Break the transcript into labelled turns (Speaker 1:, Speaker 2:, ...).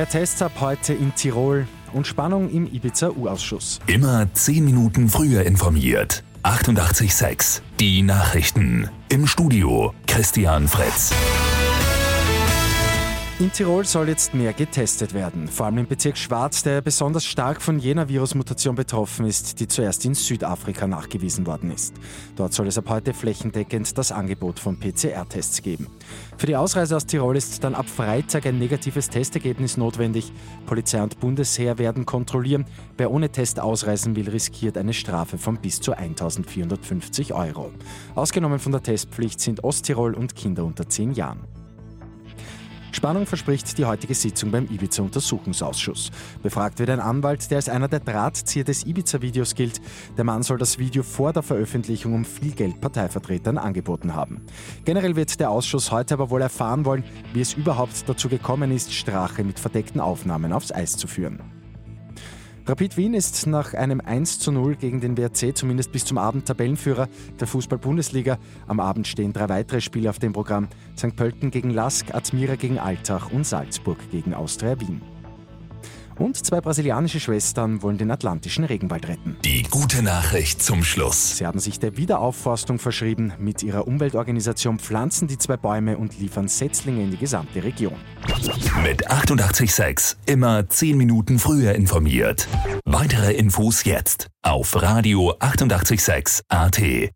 Speaker 1: Mehr Tests ab heute in Tirol und Spannung im Ibiza-U-Ausschuss.
Speaker 2: Immer 10 Minuten früher informiert. 88.6 Die Nachrichten. Im Studio Christian Fritz.
Speaker 1: In Tirol soll jetzt mehr getestet werden, vor allem im Bezirk Schwarz, der besonders stark von jener Virusmutation betroffen ist, die zuerst in Südafrika nachgewiesen worden ist. Dort soll es ab heute flächendeckend das Angebot von PCR-Tests geben. Für die Ausreise aus Tirol ist dann ab Freitag ein negatives Testergebnis notwendig. Polizei und Bundesheer werden kontrollieren. Wer ohne Test ausreisen will, riskiert eine Strafe von bis zu 1450 Euro. Ausgenommen von der Testpflicht sind Osttirol und Kinder unter 10 Jahren. Spannung verspricht die heutige Sitzung beim Ibiza-Untersuchungsausschuss. Befragt wird ein Anwalt, der als einer der Drahtzieher des Ibiza-Videos gilt. Der Mann soll das Video vor der Veröffentlichung um viel Geld Parteivertretern angeboten haben. Generell wird der Ausschuss heute aber wohl erfahren wollen, wie es überhaupt dazu gekommen ist, Strache mit verdeckten Aufnahmen aufs Eis zu führen. Rapid Wien ist nach einem 1 zu 0 gegen den WRC zumindest bis zum Abend Tabellenführer der Fußball-Bundesliga. Am Abend stehen drei weitere Spiele auf dem Programm. St. Pölten gegen Lask, Admira gegen Altach und Salzburg gegen Austria Wien. Und zwei brasilianische Schwestern wollen den atlantischen Regenwald retten.
Speaker 2: Die gute Nachricht zum Schluss.
Speaker 1: Sie haben sich der Wiederaufforstung verschrieben. Mit ihrer Umweltorganisation pflanzen die zwei Bäume und liefern Setzlinge in die gesamte Region.
Speaker 2: Mit 886 immer 10 Minuten früher informiert. Weitere Infos jetzt auf Radio 886 AT.